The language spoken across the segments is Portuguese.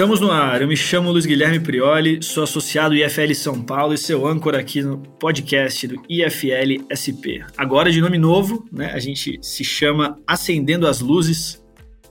Estamos no ar. Eu me chamo Luiz Guilherme Prioli, sou associado IFL São Paulo e seu âncora aqui no podcast do IFL SP. Agora de nome novo, né? A gente se chama Acendendo as Luzes.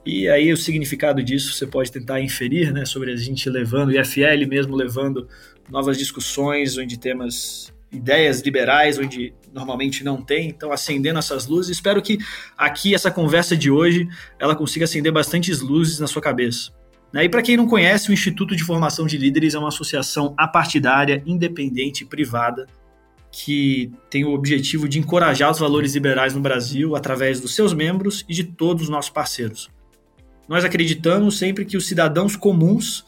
E aí o significado disso você pode tentar inferir, né, sobre a gente levando IFL mesmo levando novas discussões onde temos ideias liberais onde normalmente não tem, então acendendo essas luzes. Espero que aqui essa conversa de hoje ela consiga acender bastantes luzes na sua cabeça. Né? E para quem não conhece, o Instituto de Formação de Líderes é uma associação apartidária, independente e privada que tem o objetivo de encorajar os valores liberais no Brasil através dos seus membros e de todos os nossos parceiros. Nós acreditamos sempre que os cidadãos comuns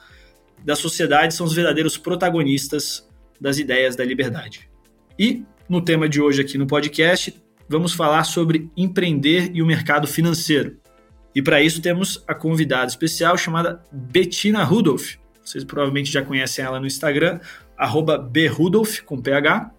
da sociedade são os verdadeiros protagonistas das ideias da liberdade. E no tema de hoje aqui no podcast, vamos falar sobre empreender e o mercado financeiro. E para isso temos a convidada especial chamada Bettina Rudolph. Vocês provavelmente já conhecem ela no Instagram, @brudolph com PH.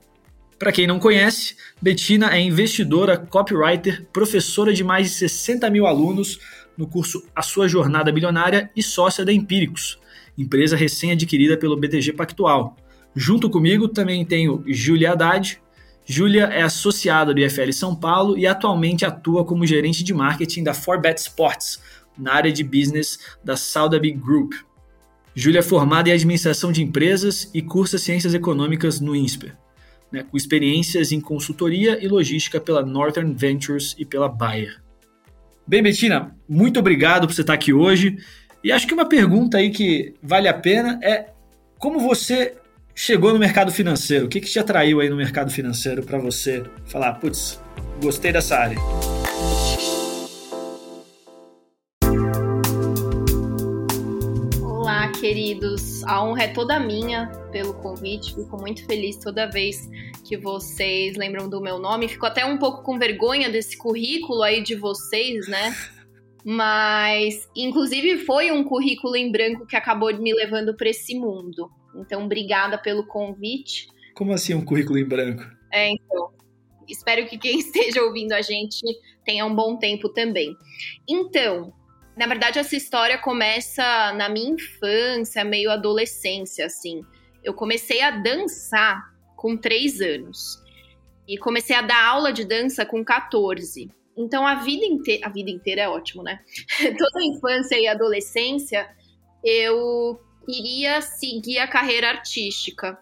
Para quem não conhece, Bettina é investidora, copywriter, professora de mais de 60 mil alunos no curso A Sua Jornada Bilionária e sócia da Empíricos, empresa recém-adquirida pelo BTG Pactual. Junto comigo também tenho Julia Haddad, Júlia é associada do IFL São Paulo e atualmente atua como gerente de marketing da Forbet Sports, na área de business da Saudaby Group. Júlia é formada em administração de empresas e cursa ciências econômicas no INSPER, né, com experiências em consultoria e logística pela Northern Ventures e pela Bayer. Bem, Bettina, muito obrigado por você estar aqui hoje. E acho que uma pergunta aí que vale a pena é como você chegou no mercado financeiro? O que, que te atraiu aí no mercado financeiro para você falar, putz, gostei dessa área? Olá, queridos. A honra é toda minha pelo convite. Fico muito feliz toda vez que vocês lembram do meu nome. Fico até um pouco com vergonha desse currículo aí de vocês, né? Mas, inclusive, foi um currículo em branco que acabou me levando para esse mundo. Então, obrigada pelo convite. Como assim um currículo em branco? É, então. Espero que quem esteja ouvindo a gente tenha um bom tempo também. Então, na verdade, essa história começa na minha infância, meio adolescência, assim. Eu comecei a dançar com três anos. E comecei a dar aula de dança com 14. Então, a vida inteira. A vida inteira é ótimo, né? Toda a infância e adolescência, eu queria seguir a carreira artística.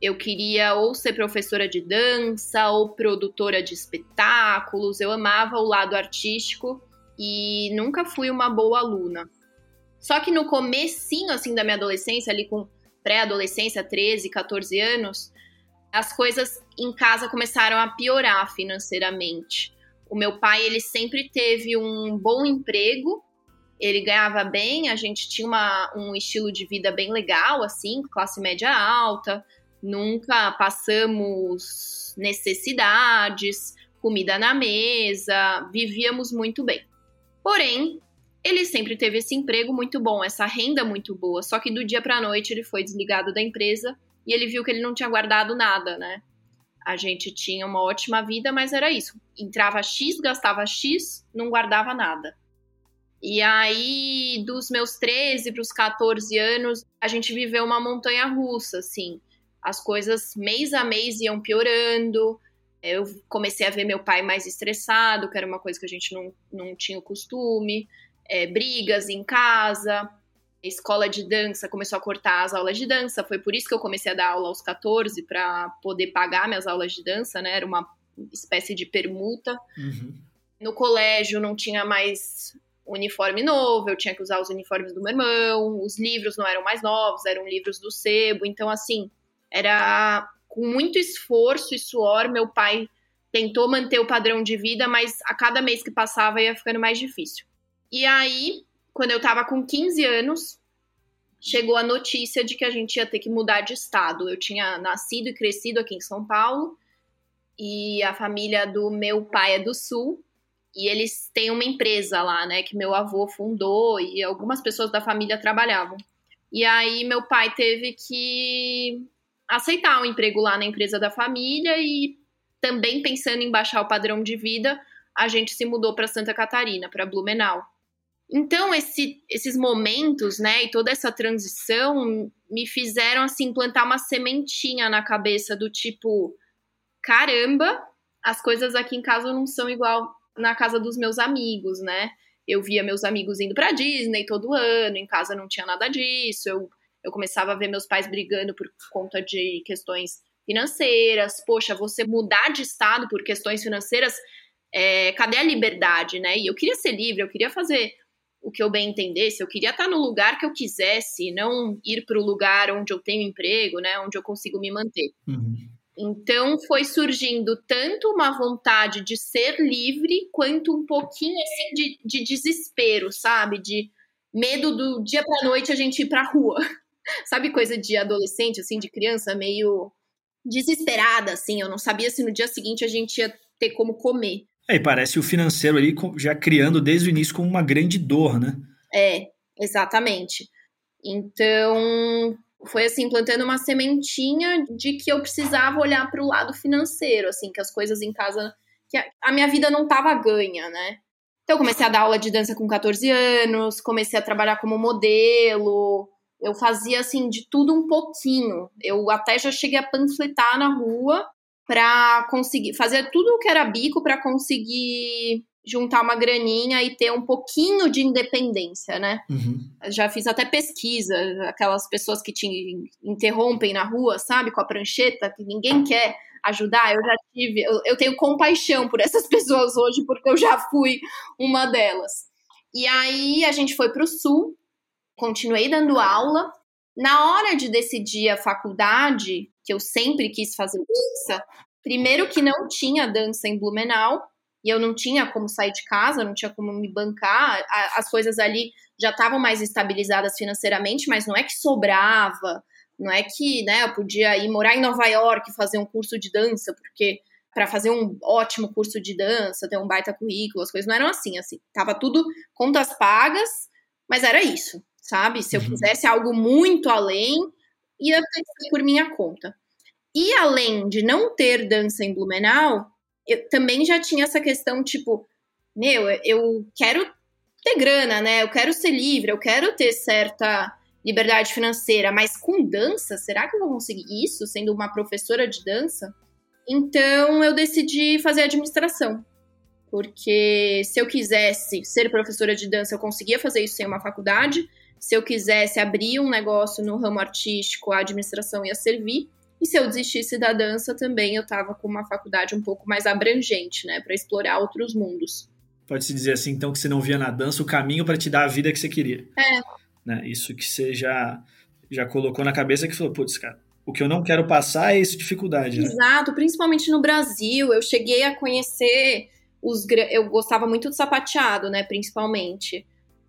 Eu queria ou ser professora de dança ou produtora de espetáculos. Eu amava o lado artístico e nunca fui uma boa aluna. Só que no comecinho assim da minha adolescência, ali com pré-adolescência, 13, 14 anos, as coisas em casa começaram a piorar financeiramente. O meu pai, ele sempre teve um bom emprego, ele ganhava bem, a gente tinha uma, um estilo de vida bem legal, assim, classe média alta, nunca passamos necessidades, comida na mesa, vivíamos muito bem. Porém, ele sempre teve esse emprego muito bom, essa renda muito boa, só que do dia para a noite ele foi desligado da empresa e ele viu que ele não tinha guardado nada, né? A gente tinha uma ótima vida, mas era isso. Entrava X, gastava X, não guardava nada. E aí, dos meus 13 para os 14 anos, a gente viveu uma montanha russa, assim. As coisas mês a mês iam piorando. Eu comecei a ver meu pai mais estressado, que era uma coisa que a gente não, não tinha o costume. É, brigas em casa. A escola de dança começou a cortar as aulas de dança. Foi por isso que eu comecei a dar aula aos 14, para poder pagar minhas aulas de dança, né? Era uma espécie de permuta. Uhum. No colégio não tinha mais uniforme novo, eu tinha que usar os uniformes do meu irmão, os livros não eram mais novos, eram livros do sebo, então assim, era com muito esforço e suor, meu pai tentou manter o padrão de vida, mas a cada mês que passava ia ficando mais difícil. E aí, quando eu tava com 15 anos, chegou a notícia de que a gente ia ter que mudar de estado. Eu tinha nascido e crescido aqui em São Paulo, e a família do meu pai é do sul, e eles têm uma empresa lá, né, que meu avô fundou e algumas pessoas da família trabalhavam. E aí meu pai teve que aceitar um emprego lá na empresa da família e também pensando em baixar o padrão de vida, a gente se mudou para Santa Catarina, para Blumenau. Então, esse, esses momentos, né, e toda essa transição me fizeram, assim, plantar uma sementinha na cabeça do tipo, caramba, as coisas aqui em casa não são igual na casa dos meus amigos, né? Eu via meus amigos indo para Disney todo ano, em casa não tinha nada disso. Eu, eu começava a ver meus pais brigando por conta de questões financeiras. Poxa, você mudar de estado por questões financeiras, é, cadê a liberdade, né? E eu queria ser livre, eu queria fazer o que eu bem entendesse, eu queria estar no lugar que eu quisesse, não ir para o lugar onde eu tenho emprego, né? Onde eu consigo me manter. Uhum. Então foi surgindo tanto uma vontade de ser livre, quanto um pouquinho assim de, de desespero, sabe? De medo do dia para noite a gente ir para rua. sabe coisa de adolescente, assim, de criança, meio desesperada, assim. Eu não sabia se no dia seguinte a gente ia ter como comer. É, e parece o financeiro ali já criando desde o início como uma grande dor, né? É, exatamente. Então, foi assim, plantando uma sementinha de que eu precisava olhar para o lado financeiro, assim, que as coisas em casa. que a, minha vida não estava ganha, né? Então, eu comecei a dar aula de dança com 14 anos, comecei a trabalhar como modelo, eu fazia, assim, de tudo um pouquinho. Eu até já cheguei a panfletar na rua para conseguir fazer tudo o que era bico para conseguir juntar uma graninha e ter um pouquinho de independência, né? Uhum. Já fiz até pesquisa, aquelas pessoas que te interrompem na rua, sabe, com a prancheta, que ninguém quer ajudar. Eu já tive, eu, eu tenho compaixão por essas pessoas hoje, porque eu já fui uma delas. E aí a gente foi para o sul, continuei dando aula. Na hora de decidir a faculdade, que eu sempre quis fazer dança, primeiro que não tinha dança em Blumenau, e eu não tinha como sair de casa, não tinha como me bancar, as coisas ali já estavam mais estabilizadas financeiramente, mas não é que sobrava, não é que, né, eu podia ir morar em Nova York fazer um curso de dança, porque para fazer um ótimo curso de dança, ter um baita currículo, as coisas não eram assim, assim, tava tudo contas pagas, mas era isso, sabe? Se eu uhum. quisesse algo muito além, ia ter que ser por minha conta. E além de não ter dança em Blumenau, eu também já tinha essa questão, tipo, meu, eu quero ter grana, né? Eu quero ser livre, eu quero ter certa liberdade financeira, mas com dança, será que eu vou conseguir isso sendo uma professora de dança? Então eu decidi fazer administração. Porque se eu quisesse ser professora de dança, eu conseguia fazer isso sem uma faculdade. Se eu quisesse abrir um negócio no ramo artístico, a administração ia servir. E se eu desistisse da dança também, eu estava com uma faculdade um pouco mais abrangente, né, para explorar outros mundos. Pode-se dizer assim, então, que você não via na dança o caminho para te dar a vida que você queria. É. Né? Isso que você já, já colocou na cabeça que falou, putz, cara, o que eu não quero passar é essa dificuldade. Né? Exato, principalmente no Brasil. Eu cheguei a conhecer os. Eu gostava muito do sapateado, né, principalmente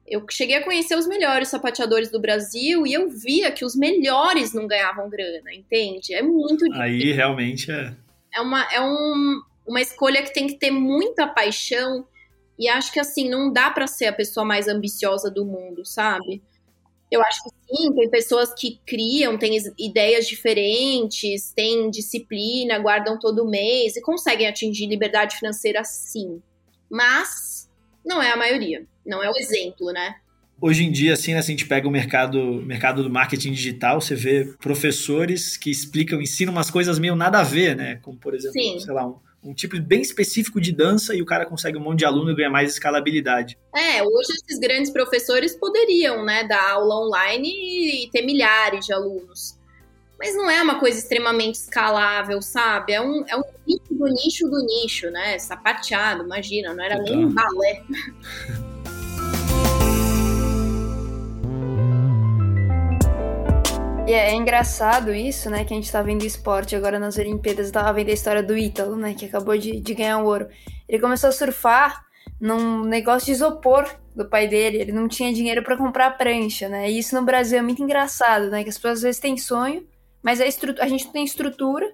eu cheguei a conhecer os melhores sapateadores do Brasil e eu via que os melhores não ganhavam grana, entende? É muito difícil. Aí realmente é. É uma, é um, uma escolha que tem que ter muita paixão e acho que assim, não dá para ser a pessoa mais ambiciosa do mundo, sabe? Eu acho que sim, tem pessoas que criam, têm ideias diferentes, têm disciplina, guardam todo mês e conseguem atingir liberdade financeira sim. Mas não é a maioria não é o exemplo, né? Hoje em dia, assim, né, se a gente pega o mercado, mercado do marketing digital, você vê professores que explicam, ensinam umas coisas meio nada a ver, né? Como, por exemplo, Sim. sei lá, um, um tipo bem específico de dança e o cara consegue um monte de aluno e ganha mais escalabilidade. É, hoje esses grandes professores poderiam, né, dar aula online e ter milhares de alunos. Mas não é uma coisa extremamente escalável, sabe? É um, é um nicho do nicho do nicho, né? Sapateado, imagina, não era Total. nem um balé. E é engraçado isso, né? Que a gente tá vendo esporte agora nas Olimpíadas. Tava vendo a história do Ítalo, né? Que acabou de, de ganhar o ouro. Ele começou a surfar num negócio de isopor do pai dele. Ele não tinha dinheiro para comprar prancha, né? E isso no Brasil é muito engraçado, né? Que as pessoas às vezes têm sonho, mas a, a gente não tem estrutura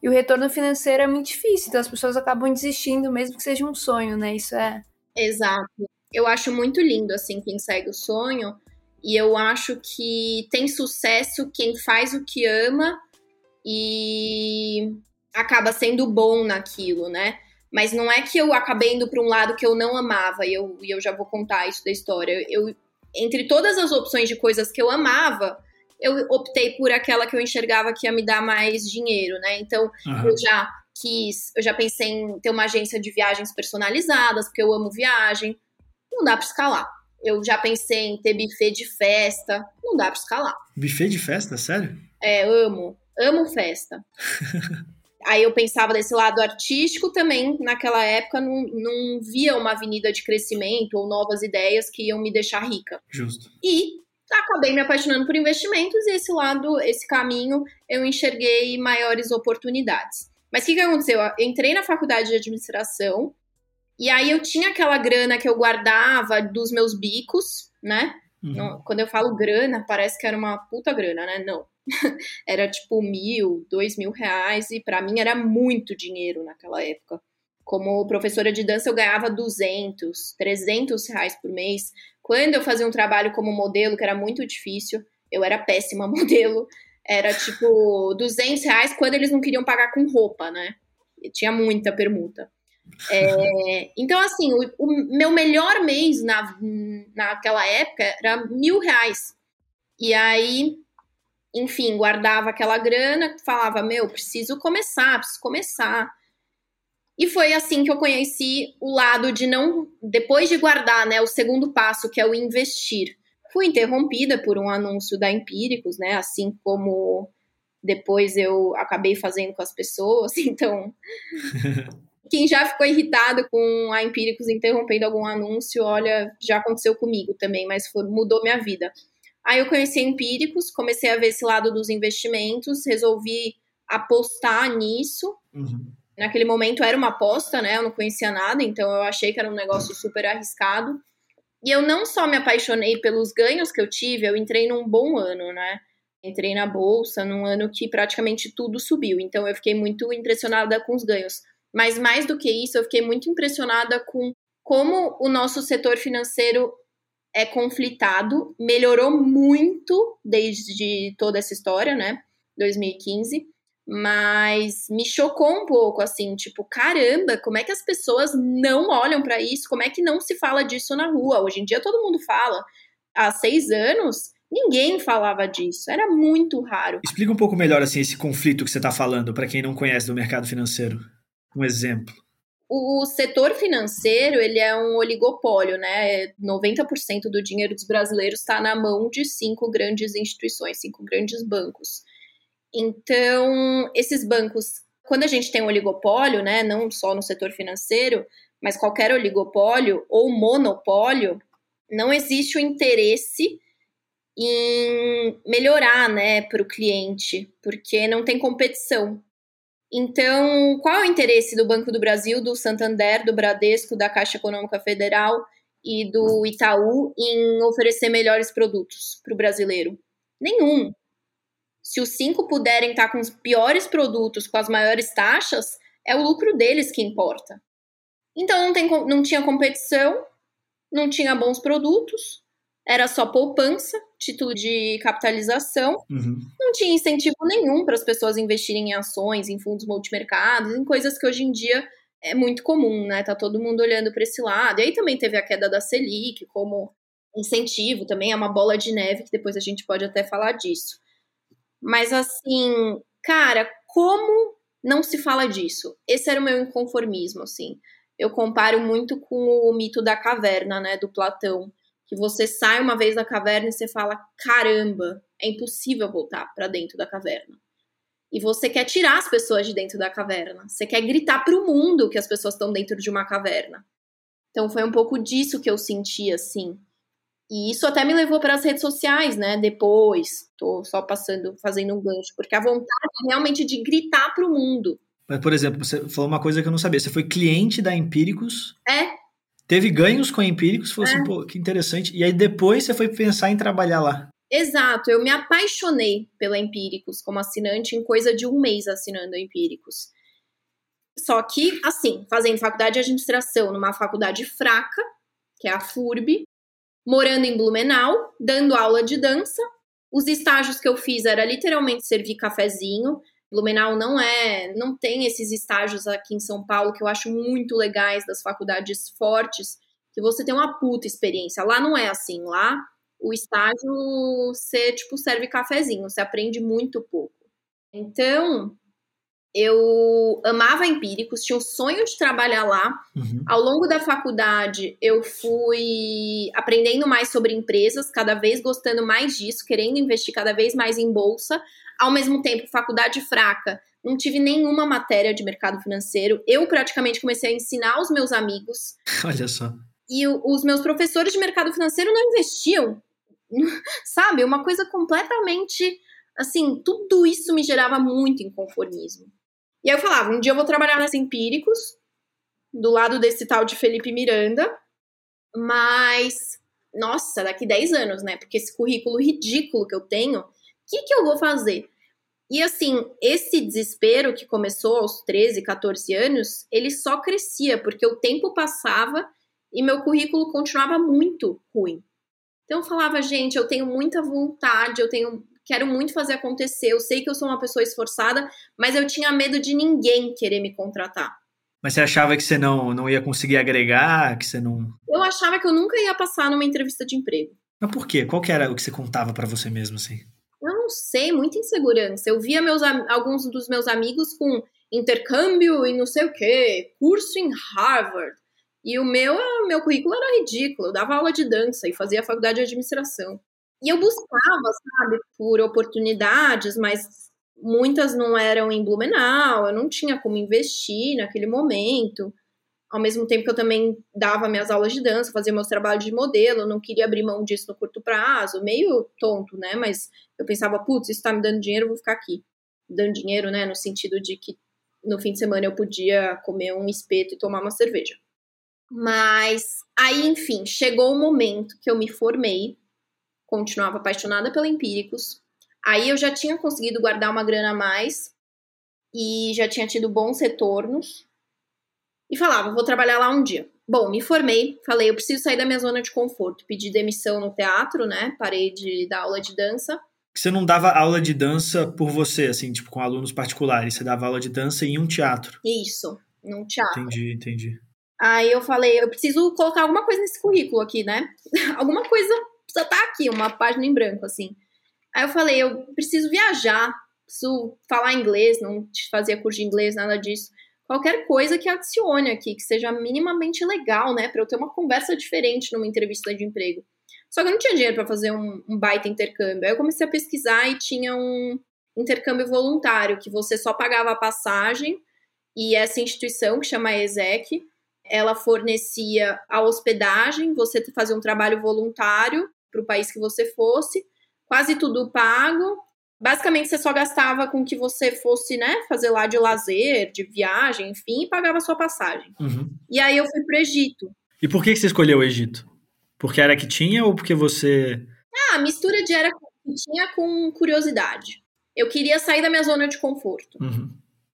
e o retorno financeiro é muito difícil. Então as pessoas acabam desistindo, mesmo que seja um sonho, né? Isso é. Exato. Eu acho muito lindo, assim, quem segue o sonho e eu acho que tem sucesso quem faz o que ama e acaba sendo bom naquilo, né? Mas não é que eu acabei indo para um lado que eu não amava, e eu, e eu já vou contar isso da história. Eu, entre todas as opções de coisas que eu amava, eu optei por aquela que eu enxergava que ia me dar mais dinheiro, né? Então, uhum. eu já quis, eu já pensei em ter uma agência de viagens personalizadas, porque eu amo viagem. Não dá para escalar. Eu já pensei em ter buffet de festa, não dá para escalar. Buffet de festa, sério? É, amo. Amo festa. Aí eu pensava desse lado artístico também, naquela época não, não via uma avenida de crescimento ou novas ideias que iam me deixar rica. Justo. E acabei me apaixonando por investimentos e esse lado, esse caminho, eu enxerguei maiores oportunidades. Mas o que, que aconteceu? Eu entrei na faculdade de administração e aí eu tinha aquela grana que eu guardava dos meus bicos, né? Uhum. quando eu falo grana, parece que era uma puta grana, né? Não. era tipo mil, dois mil reais, e para mim era muito dinheiro naquela época. Como professora de dança, eu ganhava 200, 300 reais por mês. Quando eu fazia um trabalho como modelo, que era muito difícil, eu era péssima modelo, era tipo 200 reais quando eles não queriam pagar com roupa, né? E tinha muita permuta. É, então, assim, o, o, meu melhor mês na, naquela época era mil reais. E aí, enfim, guardava aquela grana, falava, meu, preciso começar, preciso começar. E foi assim que eu conheci o lado de não, depois de guardar, né, o segundo passo, que é o investir. Fui interrompida por um anúncio da Empíricos, né, assim como depois eu acabei fazendo com as pessoas, então quem já ficou irritado com a Empíricos interrompendo algum anúncio, olha, já aconteceu comigo também, mas foi, mudou minha vida. Aí eu conheci Empíricos, comecei a ver esse lado dos investimentos, resolvi apostar nisso. Uhum. Naquele momento era uma aposta, né? Eu não conhecia nada, então eu achei que era um negócio super arriscado. E eu não só me apaixonei pelos ganhos que eu tive, eu entrei num bom ano, né? Entrei na bolsa num ano que praticamente tudo subiu, então eu fiquei muito impressionada com os ganhos. Mas mais do que isso, eu fiquei muito impressionada com como o nosso setor financeiro é conflitado, melhorou muito desde toda essa história, né? 2015, mas me chocou um pouco assim, tipo, caramba, como é que as pessoas não olham para isso? Como é que não se fala disso na rua? Hoje em dia todo mundo fala. Há seis anos ninguém falava disso, era muito raro. Explica um pouco melhor assim esse conflito que você está falando para quem não conhece do mercado financeiro um exemplo? O setor financeiro, ele é um oligopólio, né? 90% do dinheiro dos brasileiros está na mão de cinco grandes instituições, cinco grandes bancos. Então, esses bancos, quando a gente tem um oligopólio, né, não só no setor financeiro, mas qualquer oligopólio ou monopólio, não existe o interesse em melhorar, né, para o cliente, porque não tem competição. Então, qual é o interesse do Banco do Brasil, do Santander, do Bradesco, da Caixa Econômica Federal e do Itaú em oferecer melhores produtos para o brasileiro? Nenhum. Se os cinco puderem estar com os piores produtos, com as maiores taxas, é o lucro deles que importa. Então, não, tem, não tinha competição, não tinha bons produtos, era só poupança, título de capitalização. Uhum. Não tinha incentivo nenhum para as pessoas investirem em ações, em fundos multimercados, em coisas que hoje em dia é muito comum, né? Tá todo mundo olhando para esse lado. E aí também teve a queda da Selic como incentivo, também é uma bola de neve que depois a gente pode até falar disso. Mas assim, cara, como não se fala disso? Esse era o meu inconformismo, assim. Eu comparo muito com o mito da caverna, né, do Platão que você sai uma vez da caverna e você fala: caramba, é impossível voltar para dentro da caverna. E você quer tirar as pessoas de dentro da caverna. Você quer gritar para o mundo que as pessoas estão dentro de uma caverna. Então foi um pouco disso que eu senti assim. E isso até me levou para as redes sociais, né? Depois, tô só passando, fazendo um gancho, porque a vontade é realmente de gritar para o mundo. Mas, por exemplo, você falou uma coisa que eu não sabia. Você foi cliente da Empíricos? É, teve ganhos com empíricos, falou assim, é. assim, pô, que interessante. E aí depois você foi pensar em trabalhar lá. Exato, eu me apaixonei pela Empíricos como assinante em coisa de um mês assinando Empíricos. Só que, assim, fazendo faculdade de administração numa faculdade fraca, que é a FURB, morando em Blumenau, dando aula de dança. Os estágios que eu fiz era literalmente servir cafezinho, Blumenau não é, não tem esses estágios aqui em São Paulo que eu acho muito legais das faculdades fortes, que você tem uma puta experiência. Lá não é assim, lá o estágio você tipo serve cafezinho, você aprende muito pouco. Então, eu amava empíricos, tinha o sonho de trabalhar lá. Uhum. Ao longo da faculdade, eu fui aprendendo mais sobre empresas, cada vez gostando mais disso, querendo investir cada vez mais em bolsa. Ao mesmo tempo, faculdade fraca, não tive nenhuma matéria de mercado financeiro. Eu praticamente comecei a ensinar os meus amigos. Olha só. E os meus professores de mercado financeiro não investiam. Sabe? Uma coisa completamente. Assim, tudo isso me gerava muito inconformismo. E aí eu falava: um dia eu vou trabalhar nas Empíricos, do lado desse tal de Felipe Miranda, mas. Nossa, daqui 10 anos, né? Porque esse currículo ridículo que eu tenho que, que eu vou fazer? E assim, esse desespero que começou aos 13, 14 anos, ele só crescia, porque o tempo passava e meu currículo continuava muito ruim. Então eu falava, gente, eu tenho muita vontade, eu tenho quero muito fazer acontecer, eu sei que eu sou uma pessoa esforçada, mas eu tinha medo de ninguém querer me contratar. Mas você achava que você não, não ia conseguir agregar, que você não... Eu achava que eu nunca ia passar numa entrevista de emprego. Mas por quê? Qual que era o que você contava para você mesmo, assim? Não sei, muita insegurança. Eu via meus, alguns dos meus amigos com intercâmbio e não sei o quê, curso em Harvard. E o meu, meu currículo era ridículo. Eu dava aula de dança e fazia faculdade de administração. E eu buscava, sabe, por oportunidades, mas muitas não eram em Blumenau, eu não tinha como investir naquele momento ao mesmo tempo que eu também dava minhas aulas de dança, fazia meus trabalhos de modelo, não queria abrir mão disso no curto prazo, meio tonto, né? Mas eu pensava, putz, isso tá me dando dinheiro, eu vou ficar aqui. Dando dinheiro, né? No sentido de que no fim de semana eu podia comer um espeto e tomar uma cerveja. Mas aí, enfim, chegou o momento que eu me formei, continuava apaixonada pela Empíricos. Aí eu já tinha conseguido guardar uma grana a mais e já tinha tido bons retornos e falava, vou trabalhar lá um dia. Bom, me formei, falei, eu preciso sair da minha zona de conforto. Pedi demissão no teatro, né? Parei de dar aula de dança. Você não dava aula de dança por você, assim, tipo, com alunos particulares. Você dava aula de dança em um teatro. Isso, num teatro. Entendi, entendi. Aí eu falei, eu preciso colocar alguma coisa nesse currículo aqui, né? alguma coisa precisa estar tá aqui, uma página em branco, assim. Aí eu falei, eu preciso viajar, preciso falar inglês, não fazia curso de inglês, nada disso qualquer coisa que adicione aqui, que seja minimamente legal, né? Para eu ter uma conversa diferente numa entrevista de emprego. Só que eu não tinha dinheiro para fazer um, um, baita intercâmbio. Aí eu comecei a pesquisar e tinha um intercâmbio voluntário, que você só pagava a passagem e essa instituição, que chama ESEC, ela fornecia a hospedagem, você fazia um trabalho voluntário para o país que você fosse, quase tudo pago, Basicamente, você só gastava com que você fosse, né, fazer lá de lazer, de viagem, enfim, e pagava a sua passagem. Uhum. E aí eu fui pro Egito. E por que você escolheu o Egito? Porque era que tinha ou porque você. Ah, mistura de era que tinha com curiosidade. Eu queria sair da minha zona de conforto. Uhum.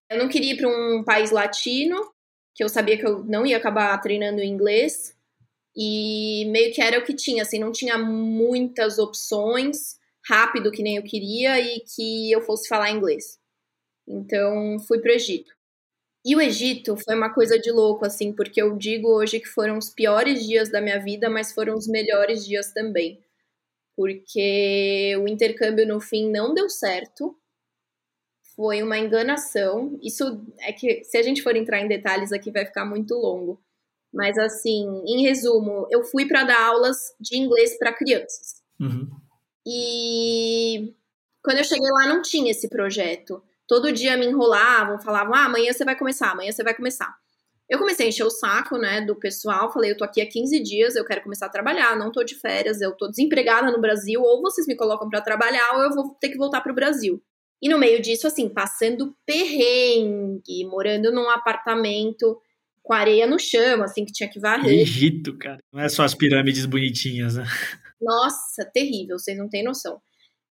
Eu não queria ir para um país latino, que eu sabia que eu não ia acabar treinando inglês. E meio que era o que tinha, assim, não tinha muitas opções rápido que nem eu queria e que eu fosse falar inglês. Então, fui para o Egito. E o Egito foi uma coisa de louco, assim, porque eu digo hoje que foram os piores dias da minha vida, mas foram os melhores dias também. Porque o intercâmbio no fim não deu certo. Foi uma enganação. Isso é que, se a gente for entrar em detalhes aqui, vai ficar muito longo. Mas, assim, em resumo, eu fui para dar aulas de inglês para crianças. Uhum. E quando eu cheguei lá, não tinha esse projeto. Todo dia me enrolavam, falavam: ah, amanhã você vai começar, amanhã você vai começar. Eu comecei a encher o saco, né, do pessoal. Falei: eu tô aqui há 15 dias, eu quero começar a trabalhar, não tô de férias, eu tô desempregada no Brasil, ou vocês me colocam para trabalhar, ou eu vou ter que voltar pro Brasil. E no meio disso, assim, passando perrengue, morando num apartamento com areia no chão, assim, que tinha que varrer. Egito, cara. Não é só as pirâmides bonitinhas, né? Nossa, terrível, vocês não têm noção.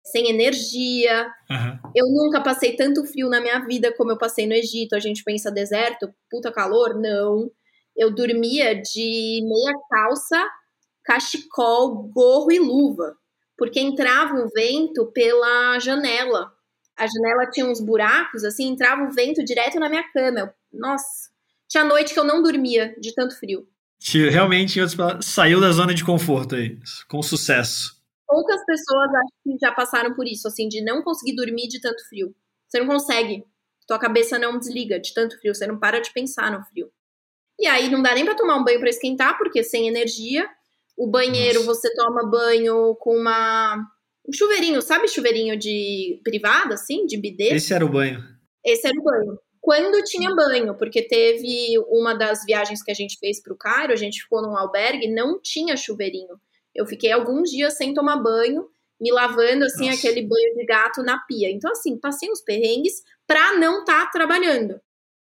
Sem energia. Uhum. Eu nunca passei tanto frio na minha vida como eu passei no Egito. A gente pensa deserto, puta calor? Não. Eu dormia de meia calça, cachecol, gorro e luva. Porque entrava um vento pela janela. A janela tinha uns buracos, assim, entrava o vento direto na minha cama. Eu, nossa, tinha noite que eu não dormia de tanto frio. Realmente, saiu da zona de conforto aí, com sucesso. Poucas pessoas acho que já passaram por isso, assim, de não conseguir dormir de tanto frio. Você não consegue. Tua cabeça não desliga de tanto frio, você não para de pensar no frio. E aí não dá nem para tomar um banho para esquentar, porque sem energia. O banheiro, Nossa. você toma banho com uma um chuveirinho, sabe chuveirinho de privada, assim, de bidê? Esse era o banho. Esse era o banho. Quando tinha banho, porque teve uma das viagens que a gente fez para o Cairo, a gente ficou num albergue, não tinha chuveirinho. Eu fiquei alguns dias sem tomar banho, me lavando assim Nossa. aquele banho de gato na pia. Então assim, passei uns perrengues para não estar tá trabalhando.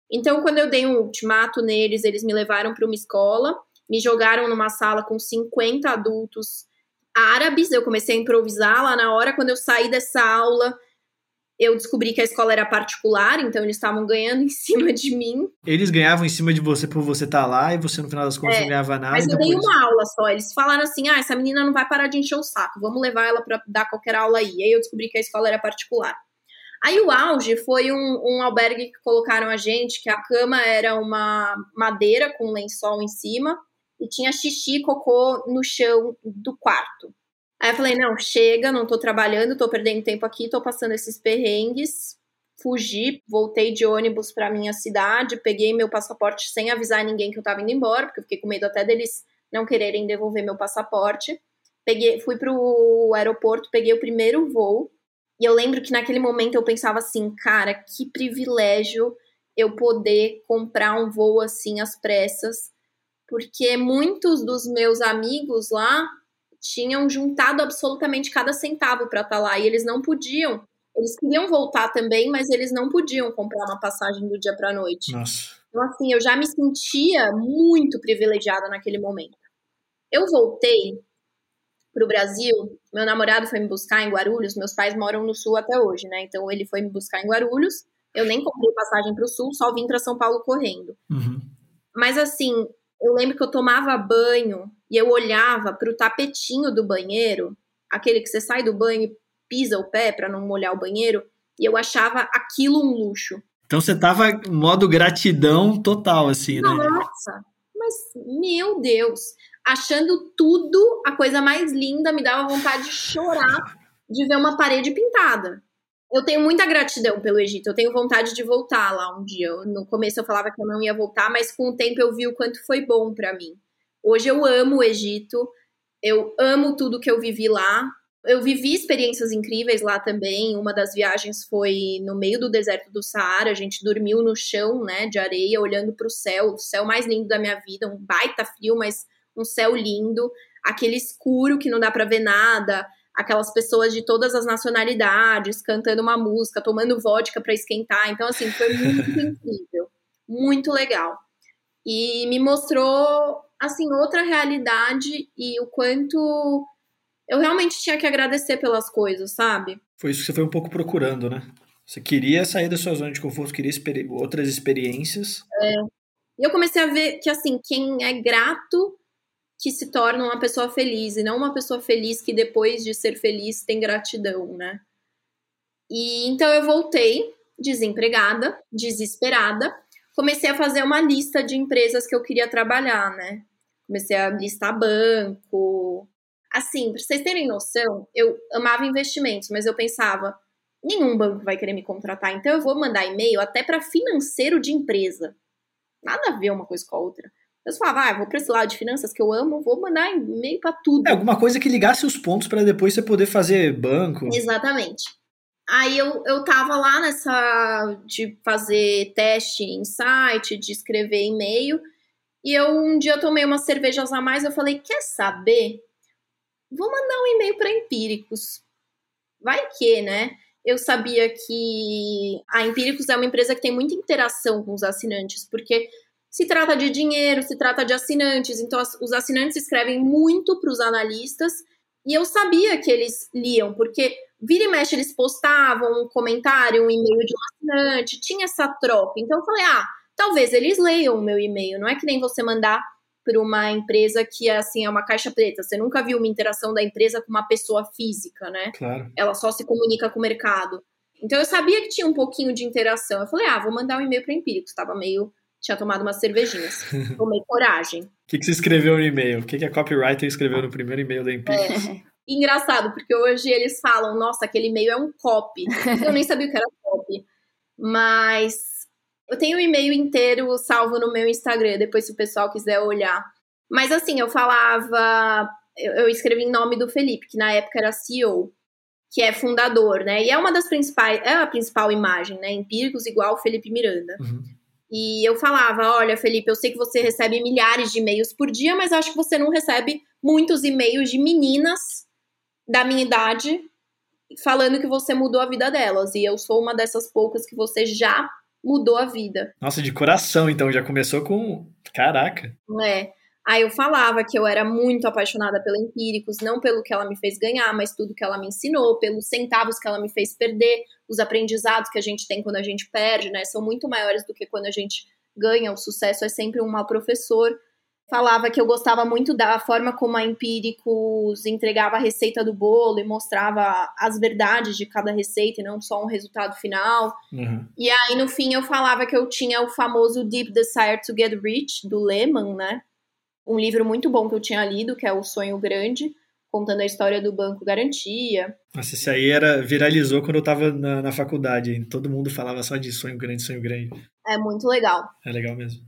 Então quando eu dei um ultimato neles, eles me levaram para uma escola, me jogaram numa sala com 50 adultos árabes, eu comecei a improvisar lá na hora quando eu saí dessa aula, eu descobri que a escola era particular, então eles estavam ganhando em cima de mim. Eles ganhavam em cima de você por você estar tá lá e você, no final das contas, é, não ganhava nada. Mas eu depois... dei uma aula só. Eles falaram assim: ah, essa menina não vai parar de encher o saco, vamos levar ela para dar qualquer aula aí. Aí eu descobri que a escola era particular. Aí o auge foi um, um albergue que colocaram a gente, que a cama era uma madeira com um lençol em cima e tinha xixi e cocô no chão do quarto. Aí eu falei, não, chega, não tô trabalhando, tô perdendo tempo aqui, tô passando esses perrengues. Fugi, voltei de ônibus para minha cidade, peguei meu passaporte sem avisar ninguém que eu tava indo embora, porque eu fiquei com medo até deles não quererem devolver meu passaporte. Peguei, fui pro aeroporto, peguei o primeiro voo. E eu lembro que naquele momento eu pensava assim, cara, que privilégio eu poder comprar um voo assim às pressas, porque muitos dos meus amigos lá tinham juntado absolutamente cada centavo para estar tá lá e eles não podiam. Eles queriam voltar também, mas eles não podiam comprar uma passagem do dia para noite. Nossa. Então assim, eu já me sentia muito privilegiada naquele momento. Eu voltei para o Brasil, meu namorado foi me buscar em Guarulhos, meus pais moram no sul até hoje, né? Então ele foi me buscar em Guarulhos. Eu nem comprei passagem para o sul, só vim para São Paulo correndo. Uhum. Mas assim, eu lembro que eu tomava banho e eu olhava para o tapetinho do banheiro, aquele que você sai do banho e pisa o pé para não molhar o banheiro, e eu achava aquilo um luxo. Então você tava em modo gratidão total, assim, né? Nossa, mas meu Deus, achando tudo a coisa mais linda, me dava vontade de chorar de ver uma parede pintada eu tenho muita gratidão pelo Egito. Eu tenho vontade de voltar lá um dia. No começo eu falava que eu não ia voltar, mas com o tempo eu vi o quanto foi bom para mim. Hoje eu amo o Egito. Eu amo tudo que eu vivi lá. Eu vivi experiências incríveis lá também. Uma das viagens foi no meio do deserto do Saara. A gente dormiu no chão, né, de areia, olhando para o céu, o céu mais lindo da minha vida, um baita frio, mas um céu lindo. Aquele escuro que não dá para ver nada aquelas pessoas de todas as nacionalidades cantando uma música, tomando vodka para esquentar. Então, assim, foi muito incrível, muito legal. E me mostrou, assim, outra realidade e o quanto eu realmente tinha que agradecer pelas coisas, sabe? Foi isso que você foi um pouco procurando, né? Você queria sair da sua zona de conforto, queria experi outras experiências. É. E eu comecei a ver que, assim, quem é grato que se torna uma pessoa feliz e não uma pessoa feliz que depois de ser feliz tem gratidão, né? E então eu voltei desempregada, desesperada, comecei a fazer uma lista de empresas que eu queria trabalhar, né? Comecei a listar banco. Assim, pra vocês terem noção, eu amava investimentos, mas eu pensava, nenhum banco vai querer me contratar, então eu vou mandar e-mail até para financeiro de empresa. Nada a ver uma coisa com a outra. Eu falava, ah, vou para esse lado de finanças que eu amo, vou mandar e-mail para tudo. É, alguma coisa que ligasse os pontos para depois você poder fazer banco. Exatamente. Aí eu, eu tava lá nessa de fazer teste em site, de escrever e-mail, e eu um dia tomei umas cervejas a mais, eu falei, quer saber? Vou mandar um e-mail para Empíricos. Vai que, né? Eu sabia que a Empíricos é uma empresa que tem muita interação com os assinantes, porque se trata de dinheiro, se trata de assinantes. Então, os assinantes escrevem muito para os analistas e eu sabia que eles liam, porque vira e mexe eles postavam um comentário, um e-mail de um assinante, tinha essa troca. Então, eu falei, ah, talvez eles leiam o meu e-mail. Não é que nem você mandar para uma empresa que assim é uma caixa preta. Você nunca viu uma interação da empresa com uma pessoa física, né? Claro. Ela só se comunica com o mercado. Então eu sabia que tinha um pouquinho de interação. Eu falei, ah, vou mandar um e-mail para Empíricos. Tava meio. Tinha tomado umas cervejinhas. Tomei coragem. O que, que você escreveu no e-mail? O que, que a copywriter escreveu no primeiro e-mail da Empíricos? É. Engraçado, porque hoje eles falam, nossa, aquele e-mail é um copy. Eu nem sabia o que era copy. Mas eu tenho o um e-mail inteiro salvo no meu Instagram, depois se o pessoal quiser olhar. Mas assim, eu falava. Eu, eu escrevi em nome do Felipe, que na época era CEO que é fundador, né? E é uma das principais, é a principal imagem, né? Empíricos igual Felipe Miranda. Uhum. E eu falava, olha, Felipe, eu sei que você recebe milhares de e-mails por dia, mas acho que você não recebe muitos e-mails de meninas da minha idade falando que você mudou a vida delas. E eu sou uma dessas poucas que você já mudou a vida. Nossa, de coração, então, já começou com. Caraca. É. Aí eu falava que eu era muito apaixonada pela Empíricos, não pelo que ela me fez ganhar, mas tudo que ela me ensinou, pelos centavos que ela me fez perder, os aprendizados que a gente tem quando a gente perde, né? São muito maiores do que quando a gente ganha. O sucesso é sempre um mau professor. Falava que eu gostava muito da forma como a Empíricos entregava a receita do bolo e mostrava as verdades de cada receita e não só um resultado final. Uhum. E aí, no fim, eu falava que eu tinha o famoso Deep Desire to Get Rich, do Lehman, né? Um livro muito bom que eu tinha lido, que é O Sonho Grande, contando a história do Banco Garantia. Nossa, isso aí era, viralizou quando eu estava na, na faculdade. Todo mundo falava só de sonho grande, sonho grande. É muito legal. É legal mesmo.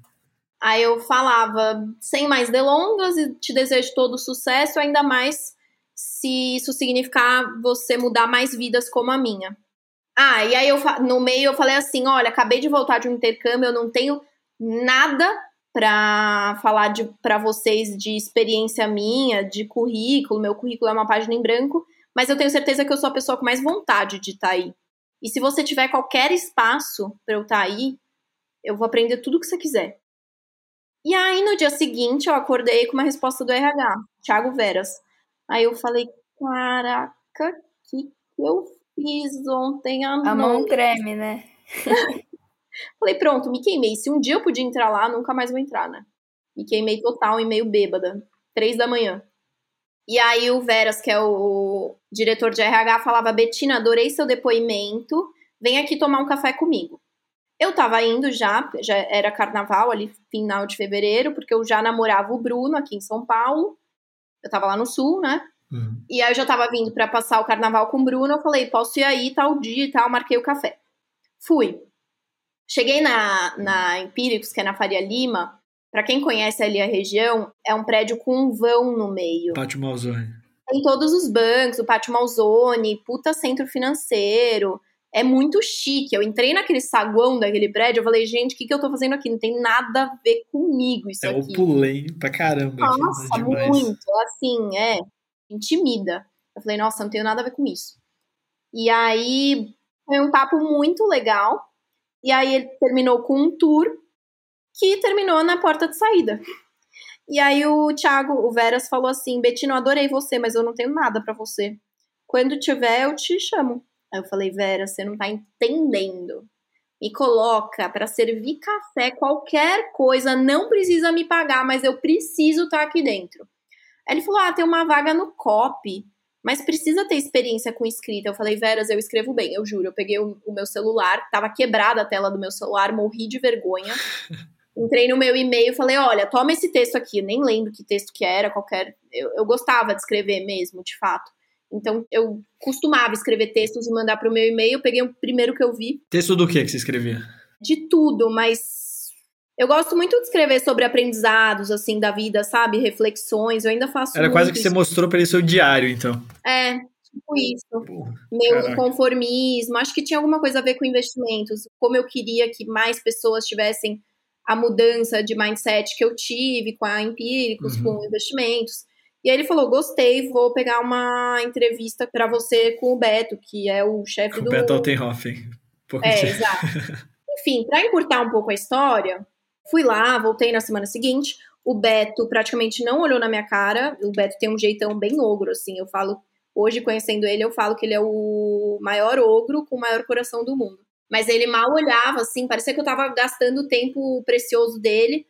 Aí eu falava, sem mais delongas, e te desejo todo sucesso, ainda mais se isso significar você mudar mais vidas como a minha. Ah, e aí eu no meio eu falei assim: olha, acabei de voltar de um intercâmbio, eu não tenho nada para falar para vocês de experiência minha, de currículo. Meu currículo é uma página em branco, mas eu tenho certeza que eu sou a pessoa com mais vontade de estar tá aí. E se você tiver qualquer espaço para eu estar tá aí, eu vou aprender tudo que você quiser. E aí, no dia seguinte, eu acordei com uma resposta do RH, Thiago Veras. Aí eu falei, caraca, o que, que eu fiz ontem à noite? A mão treme, né? Falei, pronto, me queimei. Se um dia eu podia entrar lá, nunca mais vou entrar, né? Me queimei total e meio bêbada. Três da manhã. E aí o Veras, que é o diretor de RH, falava: Betina, adorei seu depoimento. Vem aqui tomar um café comigo. Eu tava indo já, já era carnaval ali, final de fevereiro, porque eu já namorava o Bruno aqui em São Paulo. Eu tava lá no sul, né? Uhum. E aí eu já tava vindo para passar o carnaval com o Bruno. Eu falei: posso ir aí tal dia e tal. Marquei o café. Fui. Cheguei na, na Empíricos, que é na Faria Lima. Para quem conhece ali a região, é um prédio com um vão no meio. Pátio Malzone. Tem todos os bancos, o Pátio Malzone, puta centro financeiro. É muito chique. Eu entrei naquele saguão daquele prédio, eu falei, gente, o que, que eu tô fazendo aqui? Não tem nada a ver comigo isso é, aqui. Eu pulei pra caramba. Nossa, aqui, né? muito. Assim, é, intimida. Eu falei, nossa, não tenho nada a ver com isso. E aí, foi um papo muito legal. E aí ele terminou com um tour que terminou na porta de saída. E aí o Thiago, o Veras, falou assim: Betino, adorei você, mas eu não tenho nada para você. Quando tiver, eu te chamo. Aí eu falei, Vera, você não tá entendendo. Me coloca para servir café, qualquer coisa, não precisa me pagar, mas eu preciso estar tá aqui dentro. Aí ele falou: Ah, tem uma vaga no COP mas precisa ter experiência com escrita. Eu falei, Veras, eu escrevo bem, eu juro. Eu peguei o, o meu celular, tava quebrada a tela do meu celular, morri de vergonha. Entrei no meu e-mail e falei, olha, toma esse texto aqui. Eu nem lembro que texto que era, qualquer. Eu, eu gostava de escrever mesmo, de fato. Então, eu costumava escrever textos e mandar para o meu e-mail. Eu peguei o primeiro que eu vi. Texto do que que você escrevia? De tudo, mas eu gosto muito de escrever sobre aprendizados, assim, da vida, sabe? Reflexões. Eu ainda faço. Era quase que você mostrou para ele seu diário, então. É, tipo isso. Porra, Meu caraca. conformismo. Acho que tinha alguma coisa a ver com investimentos. Como eu queria que mais pessoas tivessem a mudança de mindset que eu tive com a Empíricos, uhum. com investimentos. E aí ele falou: gostei, vou pegar uma entrevista para você com o Beto, que é o chefe do. O Beto Altenhofen. É, exato. Enfim, para encurtar um pouco a história, Fui lá, voltei na semana seguinte. O Beto praticamente não olhou na minha cara. O Beto tem um jeitão bem ogro, assim. Eu falo, hoje conhecendo ele, eu falo que ele é o maior ogro com o maior coração do mundo. Mas ele mal olhava, assim, parecia que eu tava gastando o tempo precioso dele.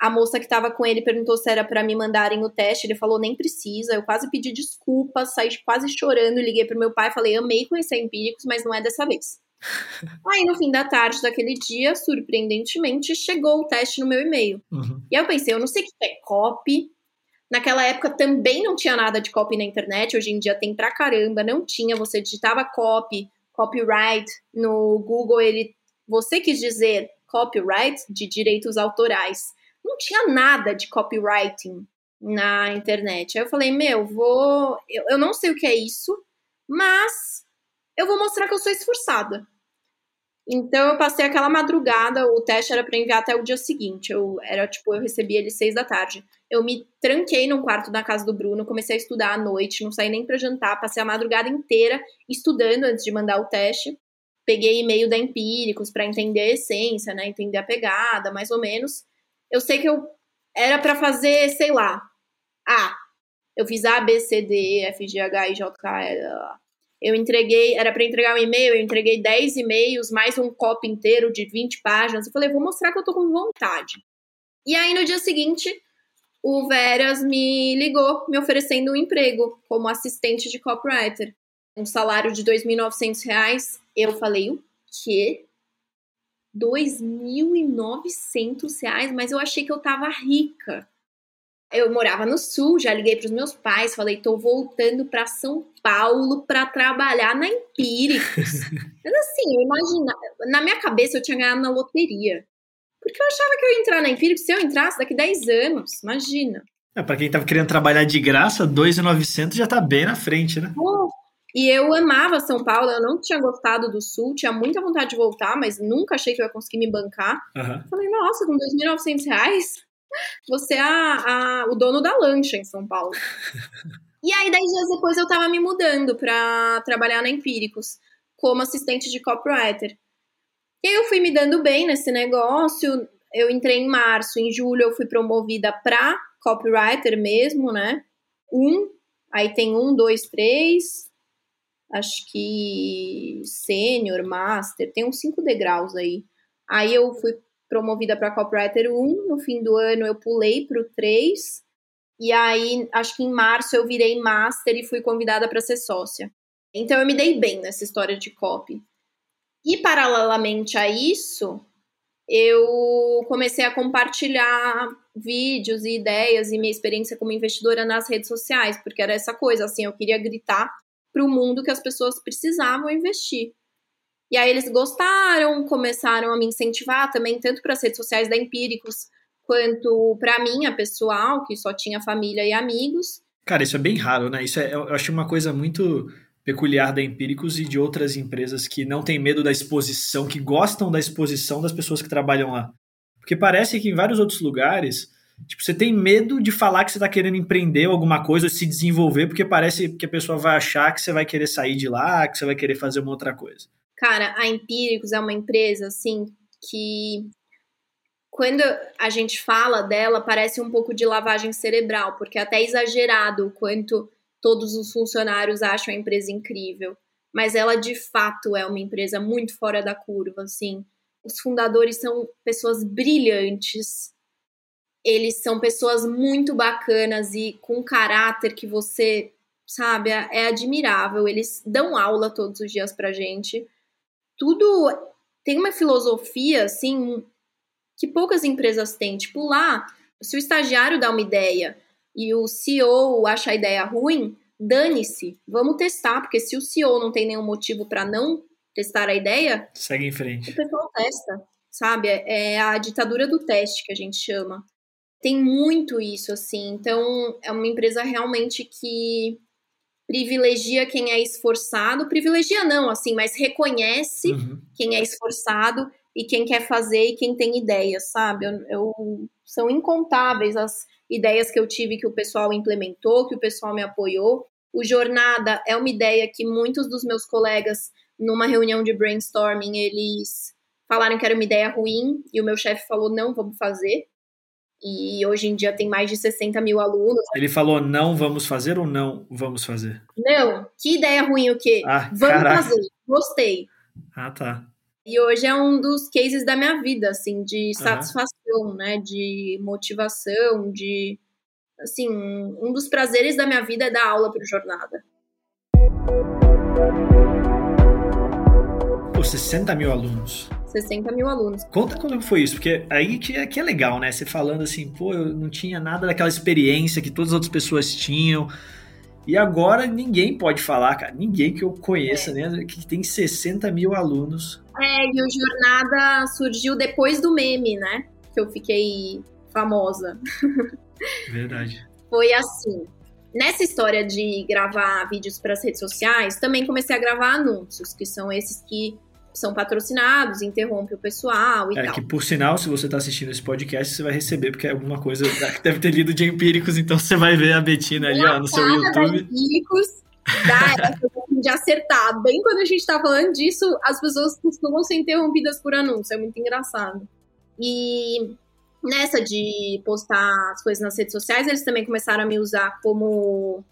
A moça que tava com ele perguntou se era para me mandarem o teste. Ele falou, nem precisa. Eu quase pedi desculpas, saí quase chorando. Liguei pro meu pai, falei, amei conhecer Empíricos, mas não é dessa vez. Aí, no fim da tarde daquele dia, surpreendentemente, chegou o teste no meu e-mail. Uhum. E aí eu pensei, eu não sei o que é copy. Naquela época também não tinha nada de copy na internet, hoje em dia tem pra caramba, não tinha. Você digitava copy, copyright no Google, ele, você quis dizer copyright de direitos autorais. Não tinha nada de copywriting na internet. Aí eu falei, meu, vou. Eu, eu não sei o que é isso, mas eu vou mostrar que eu sou esforçada. Então eu passei aquela madrugada, o teste era para enviar até o dia seguinte. Eu era tipo, eu recebi ele seis da tarde. Eu me tranquei num quarto na casa do Bruno, comecei a estudar à noite, não saí nem para jantar, passei a madrugada inteira estudando antes de mandar o teste. Peguei e-mail da Empíricos para entender a essência, né, entender a pegada, mais ou menos. Eu sei que eu era para fazer, sei lá, A. Eu fiz A, B, C, D, F, G, H, I, J, K, L, eu entreguei, era para entregar um e-mail, eu entreguei 10 e-mails, mais um copy inteiro de 20 páginas. Eu falei, vou mostrar que eu tô com vontade. E aí, no dia seguinte, o Veras me ligou, me oferecendo um emprego como assistente de copywriter. Um salário de R$ 2.900. Eu falei, o quê? R$ 2.900? Mas eu achei que eu tava rica. Eu morava no sul, já liguei para os meus pais, falei, tô voltando para São Paulo para trabalhar na Empíricos. Mas assim, eu imagina, na minha cabeça eu tinha ganhado na loteria. Porque eu achava que eu ia entrar na Empíricos, se eu entrasse daqui 10 anos, imagina. É, para quem tava querendo trabalhar de graça, 2,900 já tá bem na frente, né? Oh, e eu amava São Paulo, eu não tinha gostado do Sul, tinha muita vontade de voltar, mas nunca achei que eu ia conseguir me bancar. Uhum. Falei, nossa, com 2.900 reais, você é a, a, o dono da lancha em São Paulo. e aí, dez dias depois, eu tava me mudando para trabalhar na Empíricos, como assistente de copywriter. E eu fui me dando bem nesse negócio. Eu entrei em março, em julho eu fui promovida para copywriter mesmo, né? Um, aí tem um, dois, três, acho que sênior, master, tem uns cinco degraus aí. Aí eu fui promovida para copywriter 1, no fim do ano eu pulei para o 3, e aí acho que em março eu virei master e fui convidada para ser sócia. Então eu me dei bem nessa história de copy. E paralelamente a isso, eu comecei a compartilhar vídeos e ideias e minha experiência como investidora nas redes sociais, porque era essa coisa, assim, eu queria gritar para o mundo que as pessoas precisavam investir. E aí eles gostaram, começaram a me incentivar também, tanto para as redes sociais da Empíricos, quanto para mim, a pessoal, que só tinha família e amigos. Cara, isso é bem raro, né? Isso é, eu acho uma coisa muito peculiar da Empíricos e de outras empresas que não têm medo da exposição, que gostam da exposição das pessoas que trabalham lá. Porque parece que em vários outros lugares, tipo, você tem medo de falar que você está querendo empreender alguma coisa, se desenvolver, porque parece que a pessoa vai achar que você vai querer sair de lá, que você vai querer fazer uma outra coisa. Cara, a Empíricos é uma empresa, assim, que quando a gente fala dela, parece um pouco de lavagem cerebral, porque é até exagerado o quanto todos os funcionários acham a empresa incrível. Mas ela, de fato, é uma empresa muito fora da curva, assim. Os fundadores são pessoas brilhantes, eles são pessoas muito bacanas e com caráter que você, sabe, é, admirável. Eles dão aula todos os dias pra gente tudo tem uma filosofia assim que poucas empresas têm. Tipo, lá, se o estagiário dá uma ideia e o CEO acha a ideia ruim, dane-se, vamos testar, porque se o CEO não tem nenhum motivo para não testar a ideia, segue em frente. O pessoal testa, sabe? É a ditadura do teste que a gente chama. Tem muito isso, assim. Então, é uma empresa realmente que privilegia quem é esforçado, privilegia não, assim, mas reconhece uhum. quem é esforçado e quem quer fazer e quem tem ideias, sabe? Eu, eu, são incontáveis as ideias que eu tive que o pessoal implementou, que o pessoal me apoiou. O Jornada é uma ideia que muitos dos meus colegas, numa reunião de brainstorming, eles falaram que era uma ideia ruim e o meu chefe falou: não, vamos fazer e hoje em dia tem mais de 60 mil alunos. Ele falou não vamos fazer ou não vamos fazer? Não, que ideia ruim o quê? Ah, vamos caraca. fazer, gostei. Ah, tá. E hoje é um dos cases da minha vida, assim, de satisfação, uhum. né, de motivação, de, assim, um dos prazeres da minha vida é dar aula para jornada. 60 mil alunos. 60 mil alunos. Conta como foi isso, porque aí que é, que é legal, né? Você falando assim, pô, eu não tinha nada daquela experiência que todas as outras pessoas tinham. E agora ninguém pode falar, cara, ninguém que eu conheça, é. né, que tem 60 mil alunos. É, e o Jornada surgiu depois do meme, né? Que eu fiquei famosa. Verdade. Foi assim. Nessa história de gravar vídeos para as redes sociais, também comecei a gravar anúncios, que são esses que são patrocinados, interrompe o pessoal e é, tal. que por sinal, se você está assistindo esse podcast, você vai receber, porque é alguma coisa que deve ter lido de empíricos, então você vai ver a Betina ali, ó, no seu YouTube. Empíricos dá de acertar. Bem quando a gente está falando disso, as pessoas costumam ser interrompidas por anúncio, é muito engraçado. E nessa de postar as coisas nas redes sociais, eles também começaram a me usar como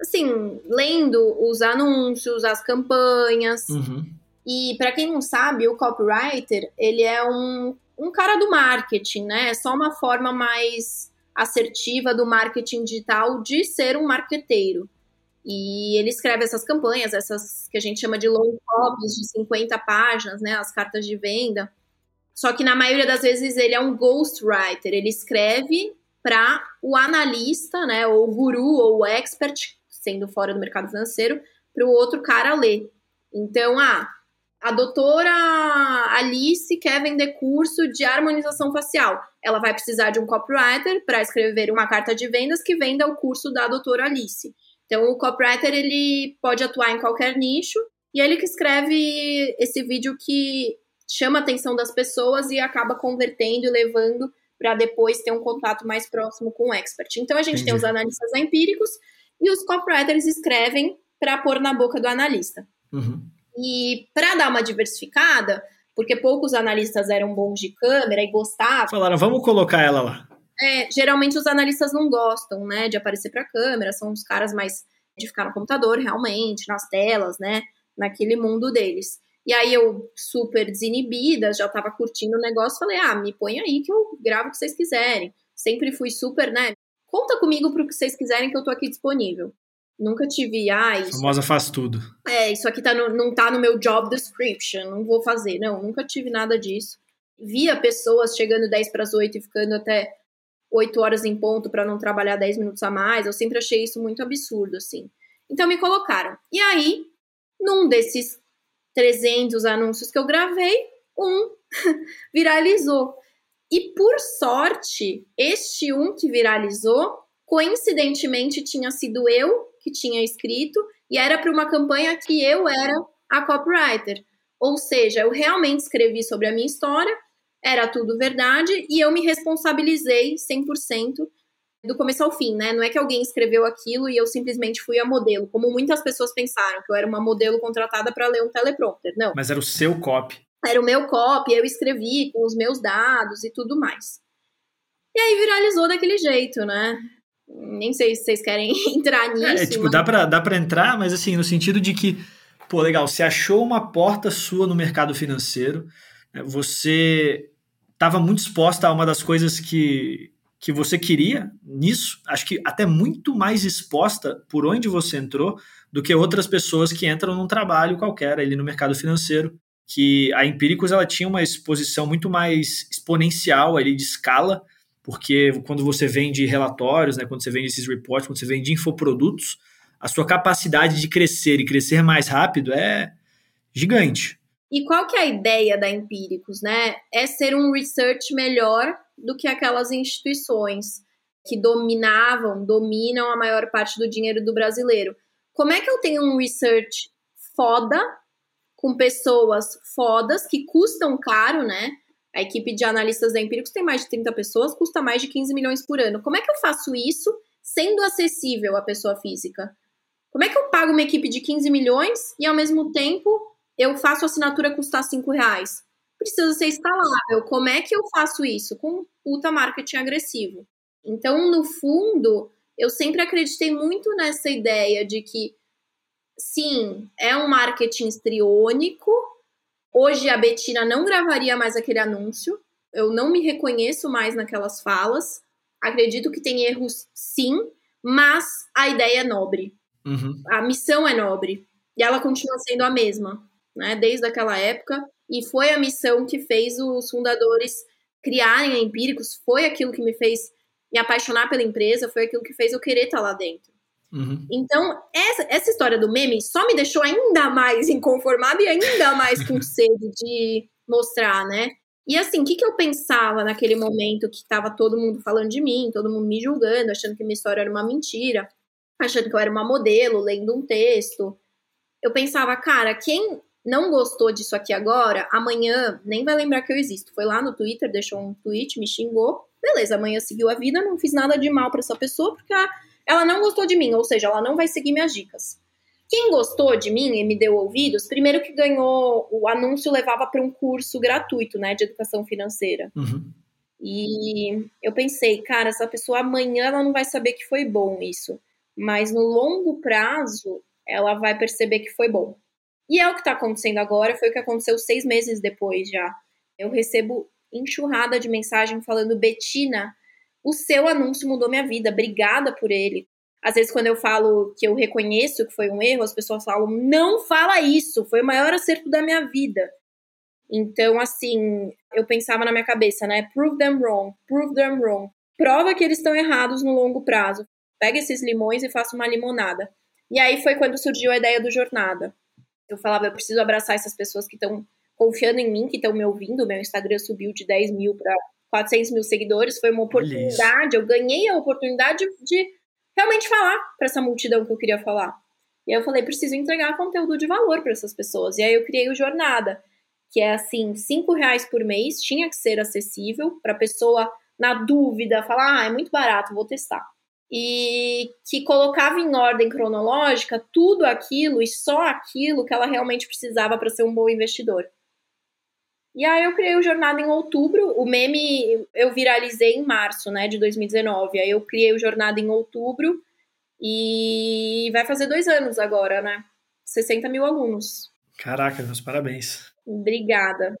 assim, lendo os anúncios, as campanhas. Uhum. E para quem não sabe, o copywriter, ele é um, um cara do marketing, né? É só uma forma mais assertiva do marketing digital de ser um marqueteiro. E ele escreve essas campanhas, essas que a gente chama de long copies de 50 páginas, né, as cartas de venda. Só que na maioria das vezes ele é um ghostwriter, ele escreve para o analista, né, ou o guru ou expert, sendo fora do mercado financeiro, para o outro cara ler. Então, ah, a doutora Alice quer vender curso de harmonização facial. Ela vai precisar de um copywriter para escrever uma carta de vendas que venda o curso da doutora Alice. Então, o copywriter ele pode atuar em qualquer nicho e é ele que escreve esse vídeo que chama a atenção das pessoas e acaba convertendo e levando para depois ter um contato mais próximo com o expert. Então, a gente Entendi. tem os analistas empíricos e os copywriters escrevem para pôr na boca do analista. Uhum. E para dar uma diversificada, porque poucos analistas eram bons de câmera e gostavam. Falaram, vamos colocar ela lá. É, geralmente os analistas não gostam, né, de aparecer para a câmera, são os caras mais de ficar no computador, realmente, nas telas, né, naquele mundo deles. E aí eu, super desinibida, já tava curtindo o negócio, falei, ah, me põe aí que eu gravo o que vocês quiserem. Sempre fui super, né, conta comigo pro que vocês quiserem que eu tô aqui disponível. Nunca tive, ah, isso. A famosa faz tudo. É, isso aqui tá no, não tá no meu job description, não vou fazer. Não, nunca tive nada disso. Via pessoas chegando 10 para as 8 e ficando até 8 horas em ponto para não trabalhar 10 minutos a mais. Eu sempre achei isso muito absurdo, assim. Então me colocaram. E aí, num desses 300 anúncios que eu gravei, um viralizou. E por sorte, este um que viralizou, coincidentemente tinha sido eu que tinha escrito e era para uma campanha que eu era a copywriter. Ou seja, eu realmente escrevi sobre a minha história, era tudo verdade e eu me responsabilizei 100% do começo ao fim, né? Não é que alguém escreveu aquilo e eu simplesmente fui a modelo, como muitas pessoas pensaram, que eu era uma modelo contratada para ler um teleprompter. Não. Mas era o seu copy. Era o meu copy, eu escrevi com os meus dados e tudo mais. E aí viralizou daquele jeito, né? Nem sei se vocês querem entrar nisso. É, tipo, mas... dá, pra, dá pra entrar, mas assim, no sentido de que, pô, legal, você achou uma porta sua no mercado financeiro, né, você estava muito exposta a uma das coisas que, que você queria nisso, acho que até muito mais exposta por onde você entrou do que outras pessoas que entram num trabalho qualquer ali no mercado financeiro, que a Empíricos ela tinha uma exposição muito mais exponencial ali de escala, porque quando você vende relatórios, né, quando você vende esses reports, quando você vende infoprodutos, a sua capacidade de crescer e crescer mais rápido é gigante. E qual que é a ideia da Empíricos, né? É ser um research melhor do que aquelas instituições que dominavam, dominam a maior parte do dinheiro do brasileiro. Como é que eu tenho um research foda, com pessoas fodas, que custam caro, né? A equipe de analistas da Empíricos tem mais de 30 pessoas, custa mais de 15 milhões por ano. Como é que eu faço isso sendo acessível à pessoa física? Como é que eu pago uma equipe de 15 milhões e, ao mesmo tempo, eu faço assinatura custar 5 reais? Precisa ser escalável. Como é que eu faço isso? Com puta marketing agressivo. Então, no fundo, eu sempre acreditei muito nessa ideia de que, sim, é um marketing estriônico, Hoje a Betina não gravaria mais aquele anúncio. Eu não me reconheço mais naquelas falas. Acredito que tem erros, sim, mas a ideia é nobre. Uhum. A missão é nobre. E ela continua sendo a mesma. né, desde aquela época, e foi a missão que fez os fundadores criarem a Empíricos, foi aquilo que me fez me apaixonar pela empresa, foi aquilo que fez eu querer estar lá dentro. Uhum. Então, essa, essa história do meme só me deixou ainda mais inconformada e ainda mais com sede de mostrar, né? E assim, o que, que eu pensava naquele momento que estava todo mundo falando de mim, todo mundo me julgando, achando que minha história era uma mentira, achando que eu era uma modelo, lendo um texto. Eu pensava, cara, quem não gostou disso aqui agora, amanhã nem vai lembrar que eu existo. Foi lá no Twitter, deixou um tweet, me xingou. Beleza, amanhã seguiu a vida, não fiz nada de mal para essa pessoa, porque ela não gostou de mim, ou seja, ela não vai seguir minhas dicas. Quem gostou de mim e me deu ouvidos, primeiro que ganhou, o anúncio levava para um curso gratuito, né, de educação financeira. Uhum. E eu pensei, cara, essa pessoa amanhã ela não vai saber que foi bom isso, mas no longo prazo ela vai perceber que foi bom. E é o que está acontecendo agora, foi o que aconteceu seis meses depois já. Eu recebo enxurrada de mensagem falando, Betina, o seu anúncio mudou minha vida, obrigada por ele. Às vezes, quando eu falo que eu reconheço que foi um erro, as pessoas falam, não fala isso, foi o maior acerto da minha vida. Então, assim, eu pensava na minha cabeça, né? Prove them wrong, prove them wrong. Prova que eles estão errados no longo prazo. Pega esses limões e faça uma limonada. E aí foi quando surgiu a ideia do Jornada. Eu falava, eu preciso abraçar essas pessoas que estão confiando em mim, que estão me ouvindo. Meu Instagram subiu de 10 mil para 400 mil seguidores. Foi uma oportunidade, eu ganhei a oportunidade de realmente falar para essa multidão que eu queria falar. E aí eu falei, preciso entregar conteúdo de valor para essas pessoas. E aí eu criei o Jornada, que é assim, cinco reais por mês, tinha que ser acessível para a pessoa, na dúvida, falar, ah, é muito barato, vou testar e que colocava em ordem cronológica tudo aquilo e só aquilo que ela realmente precisava para ser um bom investidor. E aí eu criei o Jornada em outubro, o meme eu viralizei em março, né, de 2019. Aí eu criei o Jornada em outubro e vai fazer dois anos agora, né? 60 mil alunos. Caraca, meus parabéns. Obrigada.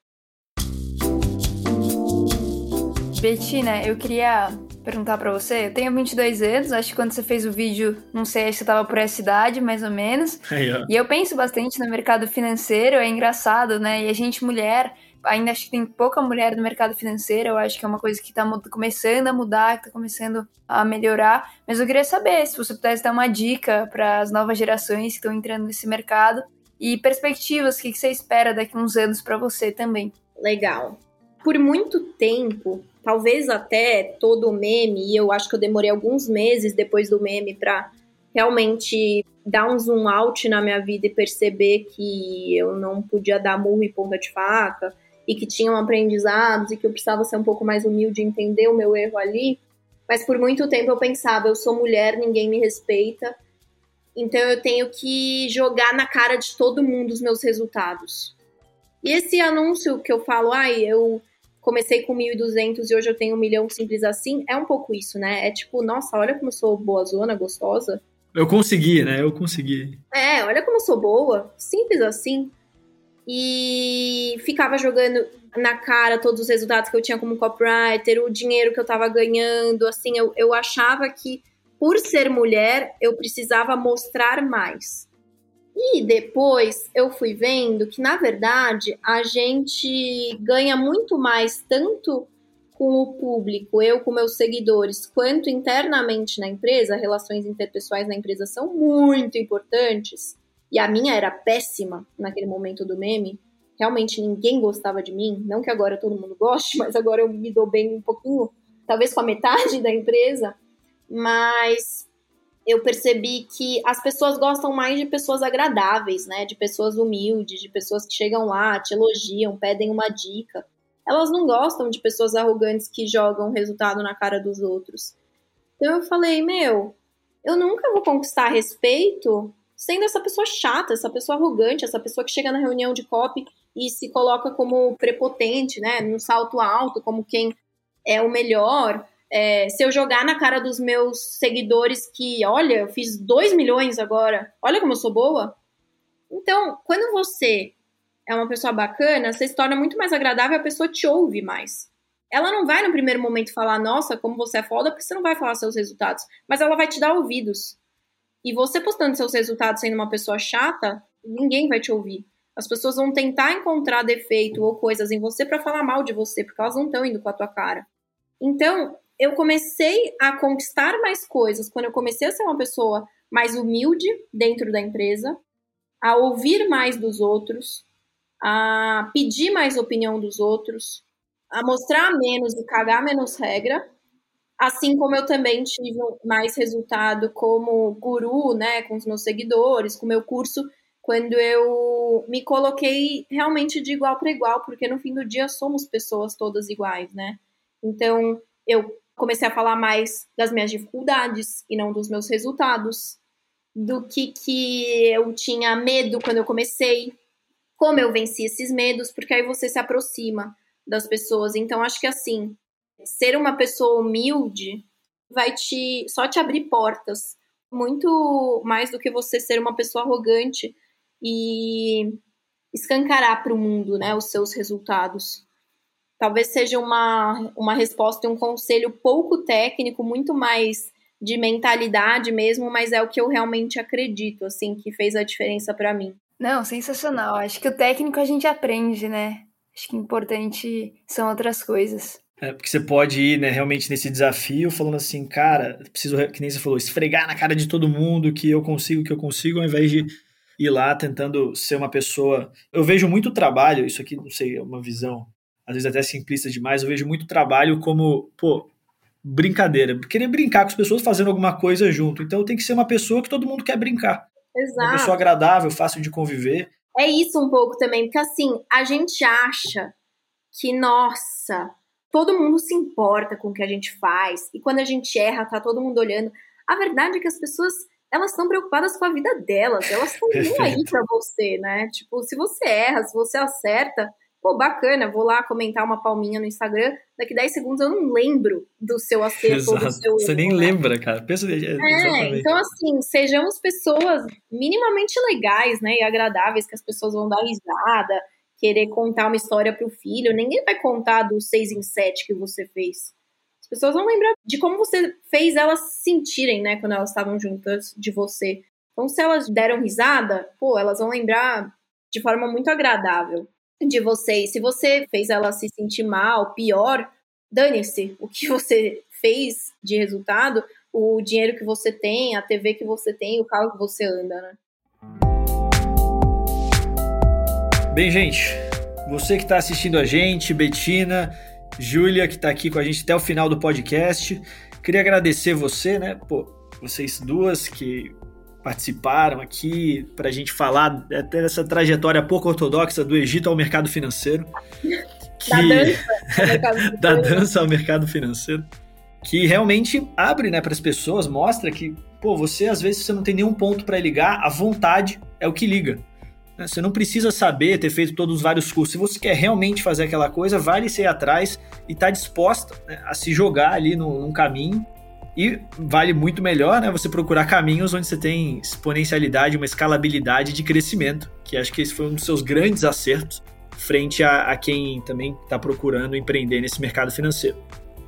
Betina, eu queria perguntar para você. Eu tenho 22 anos, acho que quando você fez o vídeo, não sei, acho que você tava por essa idade, mais ou menos. Aí, e eu penso bastante no mercado financeiro, é engraçado, né? E a gente, mulher, ainda acho que tem pouca mulher no mercado financeiro, eu acho que é uma coisa que tá começando a mudar, que tá começando a melhorar. Mas eu queria saber se você pudesse dar uma dica para as novas gerações que estão entrando nesse mercado e perspectivas, o que, que você espera daqui a uns anos para você também. Legal. Por muito tempo, talvez até todo o meme, e eu acho que eu demorei alguns meses depois do meme para realmente dar um zoom out na minha vida e perceber que eu não podia dar murro e ponta de faca e que tinham aprendizados e que eu precisava ser um pouco mais humilde e entender o meu erro ali. Mas por muito tempo eu pensava, eu sou mulher, ninguém me respeita, então eu tenho que jogar na cara de todo mundo os meus resultados. E esse anúncio que eu falo, ai, eu comecei com 1.200 e hoje eu tenho um milhão simples assim, é um pouco isso, né? É tipo, nossa, olha como eu sou boa zona, gostosa. Eu consegui, né? Eu consegui. É, olha como eu sou boa, simples assim. E ficava jogando na cara todos os resultados que eu tinha como copywriter, o dinheiro que eu tava ganhando, assim, eu, eu achava que por ser mulher eu precisava mostrar mais. E depois eu fui vendo que, na verdade, a gente ganha muito mais tanto com o público, eu com meus seguidores, quanto internamente na empresa, relações interpessoais na empresa são muito importantes. E a minha era péssima naquele momento do meme. Realmente ninguém gostava de mim. Não que agora todo mundo goste, mas agora eu me dou bem um pouquinho, talvez com a metade da empresa. Mas eu percebi que as pessoas gostam mais de pessoas agradáveis, né? De pessoas humildes, de pessoas que chegam lá, te elogiam, pedem uma dica. Elas não gostam de pessoas arrogantes que jogam resultado na cara dos outros. Então eu falei, meu, eu nunca vou conquistar respeito sendo essa pessoa chata, essa pessoa arrogante, essa pessoa que chega na reunião de copy e se coloca como prepotente, né? Num salto alto, como quem é o melhor é, se eu jogar na cara dos meus seguidores que, olha, eu fiz 2 milhões agora, olha como eu sou boa. Então, quando você é uma pessoa bacana, você se torna muito mais agradável, a pessoa te ouve mais. Ela não vai no primeiro momento falar, nossa, como você é foda, porque você não vai falar seus resultados, mas ela vai te dar ouvidos. E você postando seus resultados sendo uma pessoa chata, ninguém vai te ouvir. As pessoas vão tentar encontrar defeito ou coisas em você para falar mal de você, porque elas não estão indo com a tua cara. Então, eu comecei a conquistar mais coisas quando eu comecei a ser uma pessoa mais humilde dentro da empresa, a ouvir mais dos outros, a pedir mais opinião dos outros, a mostrar menos e cagar menos regra, assim como eu também tive mais resultado como guru, né, com os meus seguidores, com o meu curso, quando eu me coloquei realmente de igual para igual, porque no fim do dia somos pessoas todas iguais, né? Então, eu comecei a falar mais das minhas dificuldades e não dos meus resultados, do que que eu tinha medo quando eu comecei, como eu venci esses medos, porque aí você se aproxima das pessoas. Então, acho que assim, ser uma pessoa humilde vai te só te abrir portas, muito mais do que você ser uma pessoa arrogante e escancarar para o mundo, né, os seus resultados. Talvez seja uma, uma resposta e um conselho pouco técnico, muito mais de mentalidade mesmo, mas é o que eu realmente acredito, assim, que fez a diferença para mim. Não, sensacional. Acho que o técnico a gente aprende, né? Acho que importante são outras coisas. É, porque você pode ir, né, realmente nesse desafio falando assim, cara, preciso, que nem você falou, esfregar na cara de todo mundo que eu consigo, que eu consigo, ao invés de ir lá tentando ser uma pessoa. Eu vejo muito trabalho, isso aqui, não sei, é uma visão, às vezes até simplista demais, eu vejo muito trabalho como, pô, brincadeira, querer brincar com as pessoas fazendo alguma coisa junto. Então tem que ser uma pessoa que todo mundo quer brincar. Exato. Uma pessoa agradável, fácil de conviver. É isso um pouco também, porque assim, a gente acha que, nossa, todo mundo se importa com o que a gente faz, e quando a gente erra, tá todo mundo olhando. A verdade é que as pessoas, elas estão preocupadas com a vida delas, elas estão nem aí pra você, né? Tipo, se você erra, se você acerta, pô, bacana, vou lá comentar uma palminha no Instagram, daqui 10 segundos eu não lembro do seu acerto ou do seu Você nem né? lembra, cara. Pensa, é, É, exatamente. então assim, sejamos pessoas minimamente legais, né, e agradáveis, que as pessoas vão dar risada, querer contar uma história pro filho. Ninguém vai contar do 6 em 7 que você fez. As pessoas vão lembrar de como você fez elas se sentirem, né, quando elas estavam juntas de você. Então, se elas deram risada, pô, elas vão lembrar de forma muito agradável de você. E se você fez ela se sentir mal, pior, dane-se o que você fez de resultado, o dinheiro que você tem, a TV que você tem, o carro que você anda, né? Bem, gente, você que está assistindo a gente, Betina, Júlia, que está aqui com a gente até o final do podcast, queria agradecer você, né? Pô, vocês duas que participaram aqui para a gente falar até dessa trajetória pouco ortodoxa do Egito ao mercado financeiro. Que... Da dança, ao mercado da financeiro. dança ao mercado financeiro. Que realmente abre né, para as pessoas, mostra que, pô, você às vezes você não tem nenhum ponto para ligar, a vontade é o que liga. Né? Você não precisa saber, ter feito todos os vários cursos. Se você quer realmente fazer aquela coisa, vale ser atrás e estar tá disposta né, a se jogar ali no, num caminho e vale muito melhor, né, você procurar caminhos onde você tem exponencialidade, uma escalabilidade de crescimento, que acho que esse foi um dos seus grandes acertos frente a, a quem também está procurando empreender nesse mercado financeiro.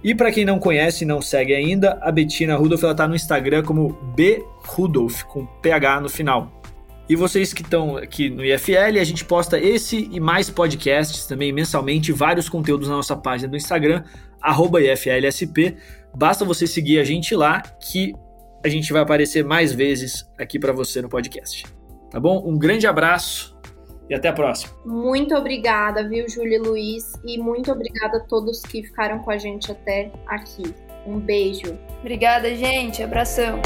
E para quem não conhece e não segue ainda, a Bettina Rudolph está no Instagram como B com PH no final. E vocês que estão aqui no IFL, a gente posta esse e mais podcasts também mensalmente, vários conteúdos na nossa página do Instagram, arroba IFLSP. Basta você seguir a gente lá que a gente vai aparecer mais vezes aqui para você no podcast. Tá bom? Um grande abraço e até a próxima. Muito obrigada, viu, Júlia e Luiz? E muito obrigada a todos que ficaram com a gente até aqui. Um beijo. Obrigada, gente. Abração.